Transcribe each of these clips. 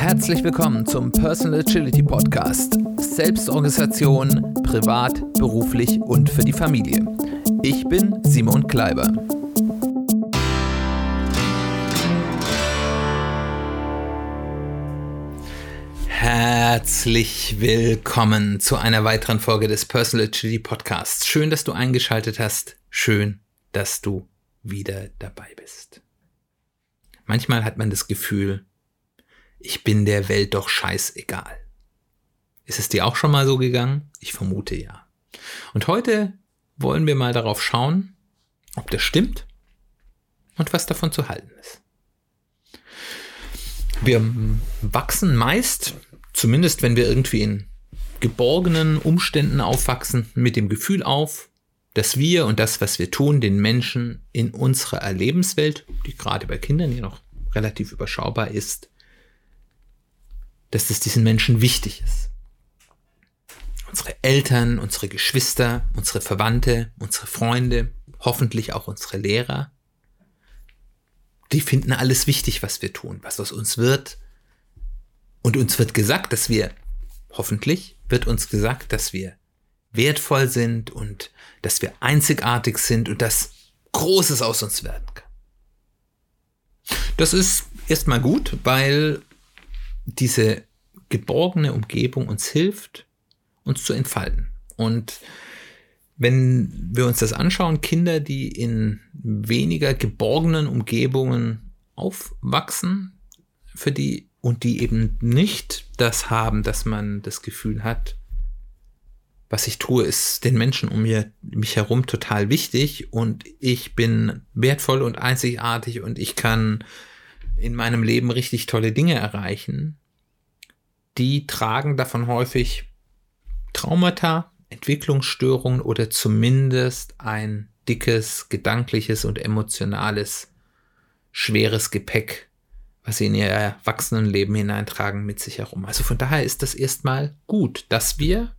Herzlich willkommen zum Personal Agility Podcast. Selbstorganisation, privat, beruflich und für die Familie. Ich bin Simon Kleiber. Herzlich willkommen zu einer weiteren Folge des Personal Agility Podcasts. Schön, dass du eingeschaltet hast. Schön, dass du wieder dabei bist. Manchmal hat man das Gefühl, ich bin der Welt doch scheißegal. Ist es dir auch schon mal so gegangen? Ich vermute ja. Und heute wollen wir mal darauf schauen, ob das stimmt und was davon zu halten ist. Wir wachsen meist, zumindest wenn wir irgendwie in geborgenen Umständen aufwachsen, mit dem Gefühl auf, dass wir und das, was wir tun, den Menschen in unserer Erlebenswelt, die gerade bei Kindern ja noch relativ überschaubar ist, dass das diesen Menschen wichtig ist. Unsere Eltern, unsere Geschwister, unsere Verwandte, unsere Freunde, hoffentlich auch unsere Lehrer, die finden alles wichtig, was wir tun, was aus uns wird. Und uns wird gesagt, dass wir, hoffentlich, wird uns gesagt, dass wir wertvoll sind und dass wir einzigartig sind und dass Großes aus uns werden kann. Das ist erstmal gut, weil diese geborgene Umgebung uns hilft, uns zu entfalten. Und wenn wir uns das anschauen, Kinder, die in weniger geborgenen Umgebungen aufwachsen, für die und die eben nicht das haben, dass man das Gefühl hat, was ich tue, ist den Menschen um mir, mich herum total wichtig und ich bin wertvoll und einzigartig und ich kann in meinem Leben richtig tolle Dinge erreichen, die tragen davon häufig Traumata, Entwicklungsstörungen oder zumindest ein dickes, gedankliches und emotionales, schweres Gepäck, was sie in ihr Erwachsenenleben hineintragen, mit sich herum. Also von daher ist das erstmal gut, dass wir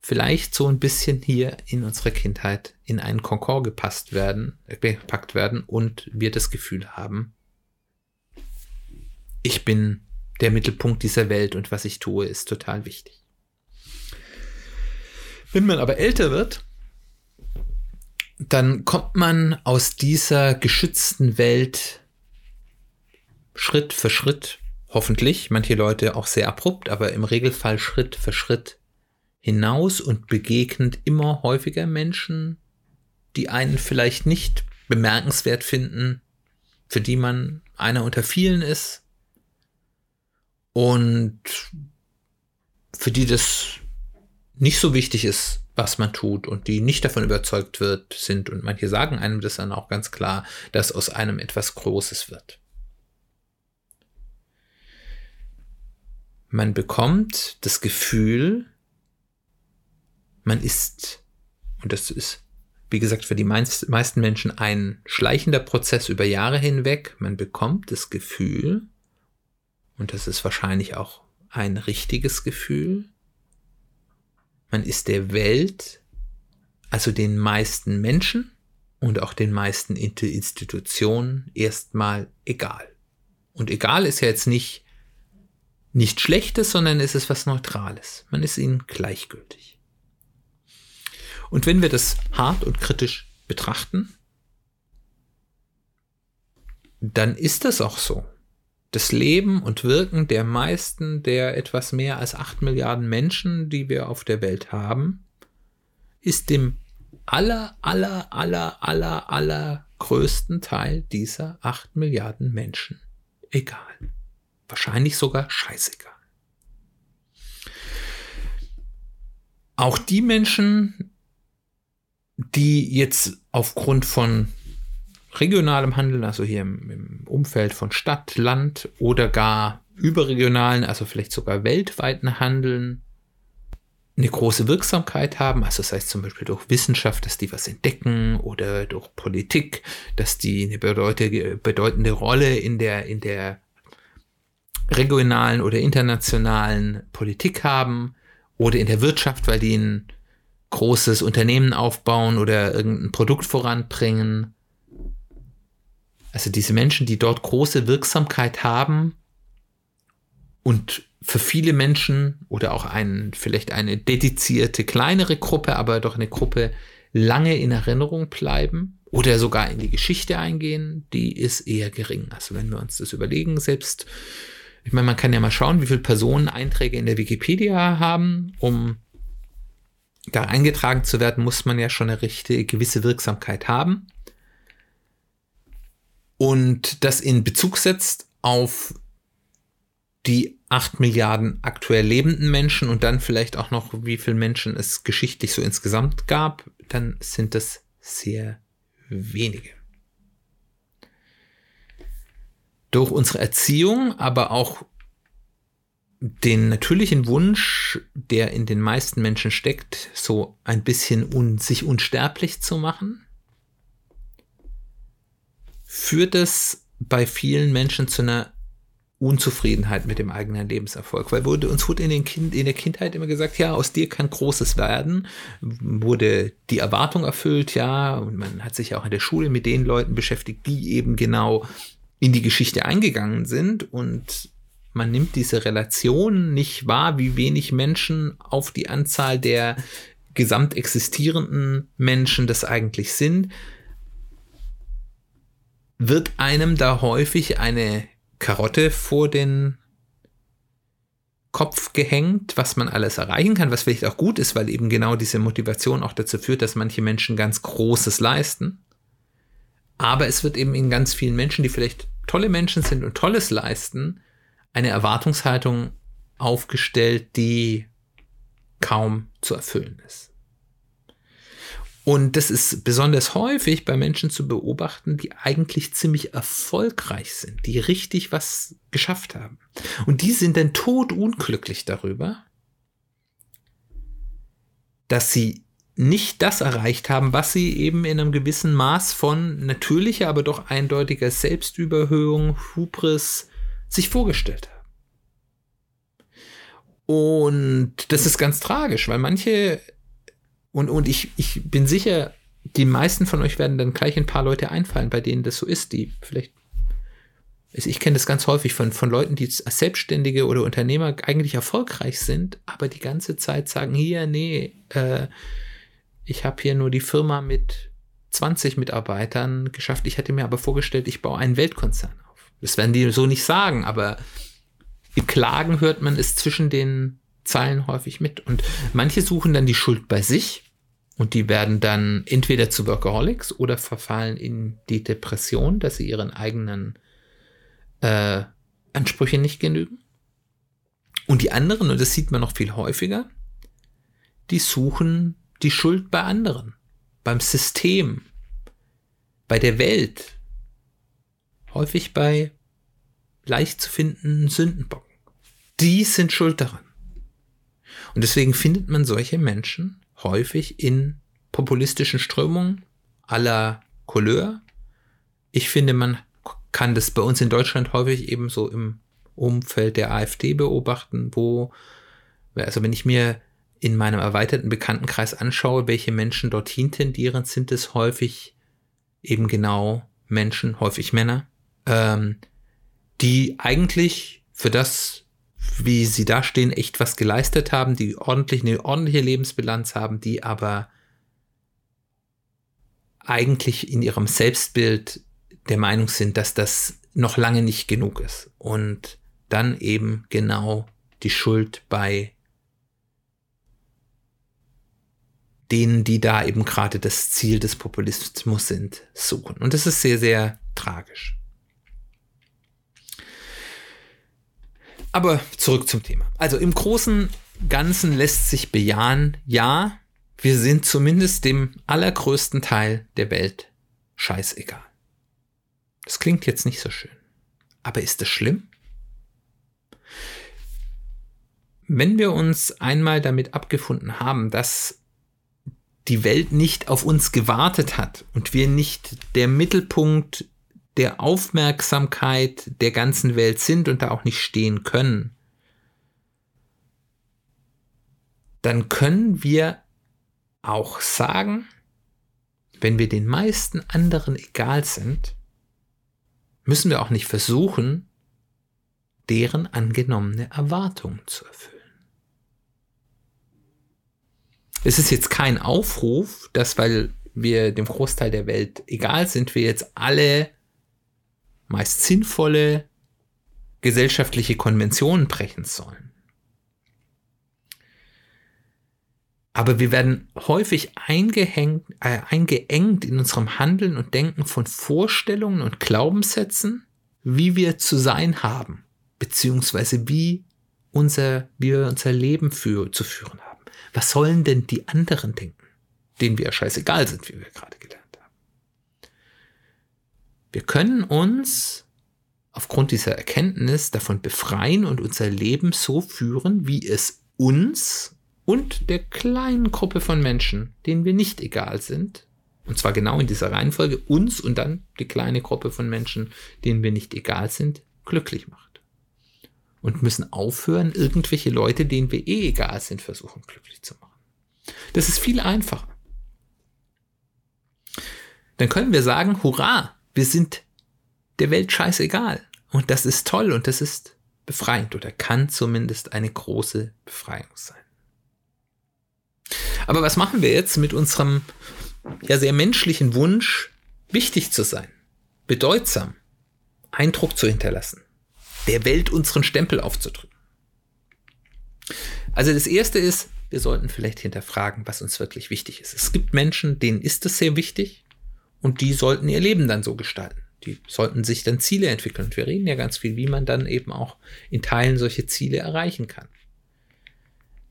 vielleicht so ein bisschen hier in unserer Kindheit in einen Konkord gepasst werden, äh, gepackt werden und wir das Gefühl haben, ich bin der Mittelpunkt dieser Welt und was ich tue, ist total wichtig. Wenn man aber älter wird, dann kommt man aus dieser geschützten Welt Schritt für Schritt, hoffentlich, manche Leute auch sehr abrupt, aber im Regelfall Schritt für Schritt hinaus und begegnet immer häufiger Menschen, die einen vielleicht nicht bemerkenswert finden, für die man einer unter vielen ist und für die das nicht so wichtig ist, was man tut und die nicht davon überzeugt wird, sind und manche sagen einem das dann auch ganz klar, dass aus einem etwas Großes wird. Man bekommt das Gefühl, man ist, und das ist, wie gesagt, für die meisten Menschen ein schleichender Prozess über Jahre hinweg, man bekommt das Gefühl, und das ist wahrscheinlich auch ein richtiges Gefühl, man ist der Welt, also den meisten Menschen und auch den meisten Institutionen erstmal egal. Und egal ist ja jetzt nicht nicht Schlechtes, sondern es ist was Neutrales. Man ist ihnen gleichgültig. Und wenn wir das hart und kritisch betrachten, dann ist das auch so. Das Leben und Wirken der meisten der etwas mehr als acht Milliarden Menschen, die wir auf der Welt haben, ist dem aller, aller, aller, aller, aller größten Teil dieser acht Milliarden Menschen egal. Wahrscheinlich sogar scheißegal. Auch die Menschen, die jetzt aufgrund von regionalem Handeln, also hier im, im, Umfeld von Stadt, Land oder gar überregionalen, also vielleicht sogar weltweiten Handeln, eine große Wirksamkeit haben, also das heißt zum Beispiel durch Wissenschaft, dass die was entdecken oder durch Politik, dass die eine bedeutende Rolle in der, in der regionalen oder internationalen Politik haben oder in der Wirtschaft, weil die ein großes Unternehmen aufbauen oder irgendein Produkt voranbringen. Also diese Menschen, die dort große Wirksamkeit haben und für viele Menschen oder auch ein, vielleicht eine dedizierte kleinere Gruppe, aber doch eine Gruppe lange in Erinnerung bleiben oder sogar in die Geschichte eingehen, die ist eher gering. Also wenn wir uns das überlegen, selbst, ich meine, man kann ja mal schauen, wie viele Personen Einträge in der Wikipedia haben, um da eingetragen zu werden, muss man ja schon eine richtige, gewisse Wirksamkeit haben. Und das in Bezug setzt auf die 8 Milliarden aktuell lebenden Menschen und dann vielleicht auch noch, wie viele Menschen es geschichtlich so insgesamt gab, dann sind das sehr wenige. Durch unsere Erziehung, aber auch den natürlichen Wunsch, der in den meisten Menschen steckt, so ein bisschen un sich unsterblich zu machen, führt es bei vielen Menschen zu einer Unzufriedenheit mit dem eigenen Lebenserfolg, weil wurde, uns wurde in, den kind, in der Kindheit immer gesagt, ja, aus dir kann Großes werden, wurde die Erwartung erfüllt, ja, und man hat sich auch in der Schule mit den Leuten beschäftigt, die eben genau in die Geschichte eingegangen sind. Und man nimmt diese Relation nicht wahr, wie wenig Menschen auf die Anzahl der gesamt existierenden Menschen das eigentlich sind, wird einem da häufig eine Karotte vor den Kopf gehängt, was man alles erreichen kann, was vielleicht auch gut ist, weil eben genau diese Motivation auch dazu führt, dass manche Menschen ganz Großes leisten. Aber es wird eben in ganz vielen Menschen, die vielleicht tolle Menschen sind und Tolles leisten, eine Erwartungshaltung aufgestellt, die kaum zu erfüllen ist. Und das ist besonders häufig bei Menschen zu beobachten, die eigentlich ziemlich erfolgreich sind, die richtig was geschafft haben. Und die sind dann todunglücklich darüber, dass sie nicht das erreicht haben, was sie eben in einem gewissen Maß von natürlicher, aber doch eindeutiger Selbstüberhöhung, Hubris sich vorgestellt haben. Und das ist ganz tragisch, weil manche und, und ich, ich bin sicher, die meisten von euch werden dann gleich ein paar Leute einfallen, bei denen das so ist, die vielleicht. Also ich kenne das ganz häufig von, von Leuten, die als Selbstständige oder Unternehmer eigentlich erfolgreich sind, aber die ganze Zeit sagen, hier, nee, äh, ich habe hier nur die Firma mit 20 Mitarbeitern geschafft. Ich hätte mir aber vorgestellt, ich baue einen Weltkonzern auf. Das werden die so nicht sagen, aber im Klagen hört man es zwischen den Zeilen häufig mit. Und manche suchen dann die Schuld bei sich und die werden dann entweder zu Workaholics oder verfallen in die Depression, dass sie ihren eigenen äh, Ansprüchen nicht genügen. Und die anderen, und das sieht man noch viel häufiger, die suchen die Schuld bei anderen, beim System, bei der Welt, häufig bei leicht zu findenden Sündenbocken. Die sind schuld daran. Und deswegen findet man solche Menschen häufig in populistischen Strömungen aller Couleur. Ich finde, man kann das bei uns in Deutschland häufig eben so im Umfeld der AfD beobachten, wo, also wenn ich mir in meinem erweiterten Bekanntenkreis anschaue, welche Menschen dorthin tendieren, sind es häufig eben genau Menschen, häufig Männer, ähm, die eigentlich für das wie sie da stehen, echt was geleistet haben, die ordentlich eine ordentliche Lebensbilanz haben, die aber eigentlich in ihrem Selbstbild der Meinung sind, dass das noch lange nicht genug ist und dann eben genau die Schuld bei denen, die da eben gerade das Ziel des Populismus sind, suchen. Und das ist sehr, sehr tragisch. Aber zurück zum Thema. Also im großen Ganzen lässt sich bejahen, ja, wir sind zumindest dem allergrößten Teil der Welt scheißegal. Das klingt jetzt nicht so schön. Aber ist das schlimm? Wenn wir uns einmal damit abgefunden haben, dass die Welt nicht auf uns gewartet hat und wir nicht der Mittelpunkt der Aufmerksamkeit der ganzen Welt sind und da auch nicht stehen können, dann können wir auch sagen, wenn wir den meisten anderen egal sind, müssen wir auch nicht versuchen, deren angenommene Erwartungen zu erfüllen. Es ist jetzt kein Aufruf, dass weil wir dem Großteil der Welt egal sind, wir jetzt alle meist sinnvolle gesellschaftliche Konventionen brechen sollen. Aber wir werden häufig eingehängt, äh, eingeengt in unserem Handeln und Denken von Vorstellungen und Glaubenssätzen, wie wir zu sein haben, beziehungsweise wie, unser, wir unser Leben für, zu führen haben. Was sollen denn die anderen denken, denen wir ja scheißegal sind, wie wir gerade gelernt haben? Wir können uns aufgrund dieser Erkenntnis davon befreien und unser Leben so führen, wie es uns und der kleinen Gruppe von Menschen, denen wir nicht egal sind, und zwar genau in dieser Reihenfolge, uns und dann die kleine Gruppe von Menschen, denen wir nicht egal sind, glücklich macht. Und müssen aufhören, irgendwelche Leute, denen wir eh egal sind, versuchen glücklich zu machen. Das ist viel einfacher. Dann können wir sagen, hurra, wir sind der Welt scheißegal. Und das ist toll und das ist befreiend oder kann zumindest eine große Befreiung sein. Aber was machen wir jetzt mit unserem ja sehr menschlichen Wunsch, wichtig zu sein, bedeutsam, Eindruck zu hinterlassen, der Welt unseren Stempel aufzudrücken? Also das erste ist, wir sollten vielleicht hinterfragen, was uns wirklich wichtig ist. Es gibt Menschen, denen ist es sehr wichtig und die sollten ihr Leben dann so gestalten. Die sollten sich dann Ziele entwickeln. Und wir reden ja ganz viel, wie man dann eben auch in Teilen solche Ziele erreichen kann.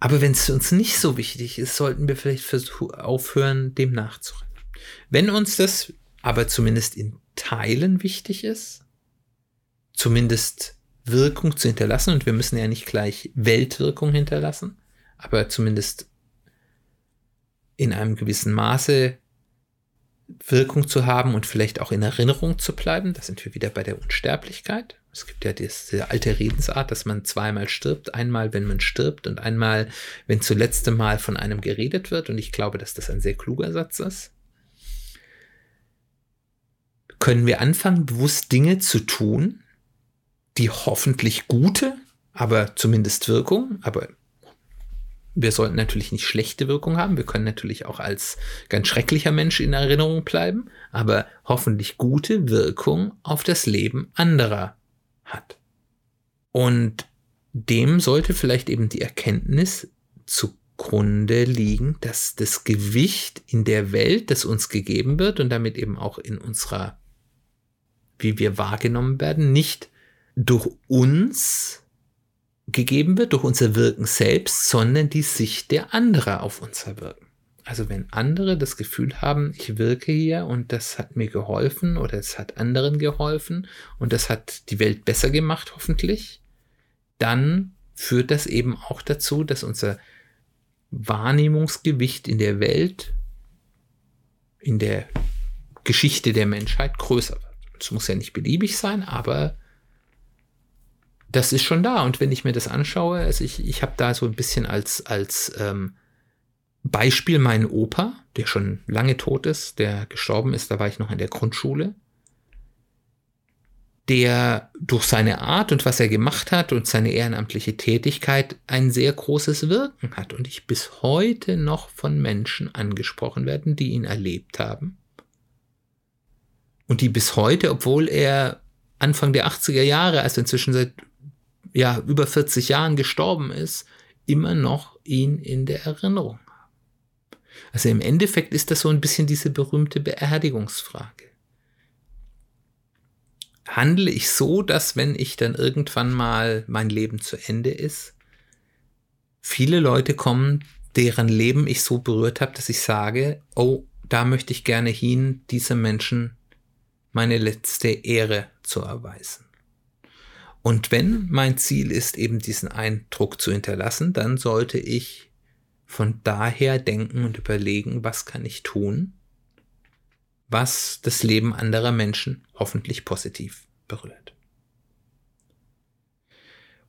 Aber wenn es uns nicht so wichtig ist, sollten wir vielleicht aufhören, dem nachzurennen. Wenn uns das aber zumindest in Teilen wichtig ist, zumindest Wirkung zu hinterlassen, und wir müssen ja nicht gleich Weltwirkung hinterlassen, aber zumindest in einem gewissen Maße Wirkung zu haben und vielleicht auch in Erinnerung zu bleiben. Da sind wir wieder bei der Unsterblichkeit. Es gibt ja diese alte Redensart, dass man zweimal stirbt. Einmal, wenn man stirbt und einmal, wenn zuletzt Mal von einem geredet wird. Und ich glaube, dass das ein sehr kluger Satz ist. Können wir anfangen, bewusst Dinge zu tun, die hoffentlich gute, aber zumindest Wirkung, aber wir sollten natürlich nicht schlechte Wirkung haben. Wir können natürlich auch als ganz schrecklicher Mensch in Erinnerung bleiben, aber hoffentlich gute Wirkung auf das Leben anderer hat. Und dem sollte vielleicht eben die Erkenntnis zugrunde liegen, dass das Gewicht in der Welt, das uns gegeben wird und damit eben auch in unserer, wie wir wahrgenommen werden, nicht durch uns gegeben wird durch unser Wirken selbst, sondern die Sicht der anderen auf unser Wirken. Also wenn andere das Gefühl haben, ich wirke hier und das hat mir geholfen oder es hat anderen geholfen und das hat die Welt besser gemacht, hoffentlich, dann führt das eben auch dazu, dass unser Wahrnehmungsgewicht in der Welt, in der Geschichte der Menschheit größer wird. Es muss ja nicht beliebig sein, aber das ist schon da. Und wenn ich mir das anschaue, also ich, ich habe da so ein bisschen als, als ähm, Beispiel meinen Opa, der schon lange tot ist, der gestorben ist, da war ich noch in der Grundschule, der durch seine Art und was er gemacht hat und seine ehrenamtliche Tätigkeit ein sehr großes Wirken hat. Und ich bis heute noch von Menschen angesprochen werden, die ihn erlebt haben. Und die bis heute, obwohl er Anfang der 80er Jahre, also inzwischen seit ja, über 40 Jahren gestorben ist, immer noch ihn in der Erinnerung haben. Also im Endeffekt ist das so ein bisschen diese berühmte Beerdigungsfrage. Handle ich so, dass wenn ich dann irgendwann mal mein Leben zu Ende ist, viele Leute kommen, deren Leben ich so berührt habe, dass ich sage, oh, da möchte ich gerne hin, diesem Menschen meine letzte Ehre zu erweisen. Und wenn mein Ziel ist, eben diesen Eindruck zu hinterlassen, dann sollte ich von daher denken und überlegen, was kann ich tun, was das Leben anderer Menschen hoffentlich positiv berührt.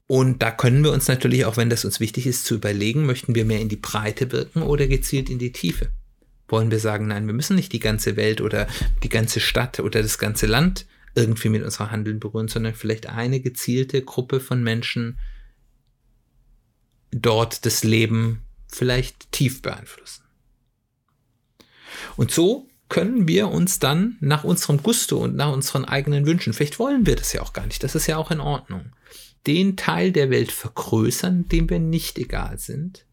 Und da können wir uns natürlich, auch wenn das uns wichtig ist, zu überlegen, möchten wir mehr in die Breite wirken oder gezielt in die Tiefe? Wollen wir sagen, nein, wir müssen nicht die ganze Welt oder die ganze Stadt oder das ganze Land irgendwie mit unserer Handeln berühren, sondern vielleicht eine gezielte Gruppe von Menschen dort das Leben vielleicht tief beeinflussen. Und so können wir uns dann nach unserem Gusto und nach unseren eigenen Wünschen, vielleicht wollen wir das ja auch gar nicht, das ist ja auch in Ordnung, den Teil der Welt vergrößern, dem wir nicht egal sind,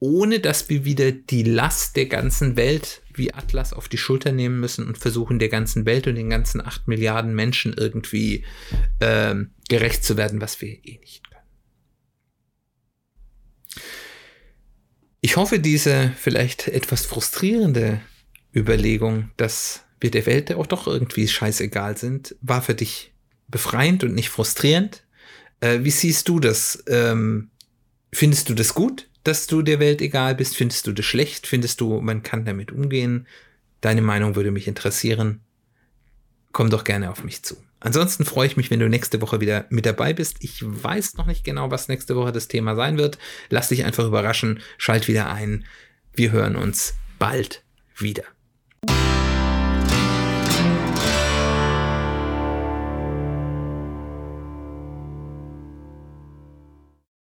ohne dass wir wieder die Last der ganzen Welt wie Atlas auf die Schulter nehmen müssen und versuchen, der ganzen Welt und den ganzen acht Milliarden Menschen irgendwie ähm, gerecht zu werden, was wir eh nicht können. Ich hoffe, diese vielleicht etwas frustrierende Überlegung, dass wir der Welt auch doch irgendwie scheißegal sind, war für dich befreiend und nicht frustrierend. Äh, wie siehst du das? Ähm, findest du das gut? Dass du der Welt egal bist? Findest du das schlecht? Findest du, man kann damit umgehen? Deine Meinung würde mich interessieren. Komm doch gerne auf mich zu. Ansonsten freue ich mich, wenn du nächste Woche wieder mit dabei bist. Ich weiß noch nicht genau, was nächste Woche das Thema sein wird. Lass dich einfach überraschen. Schalt wieder ein. Wir hören uns bald wieder.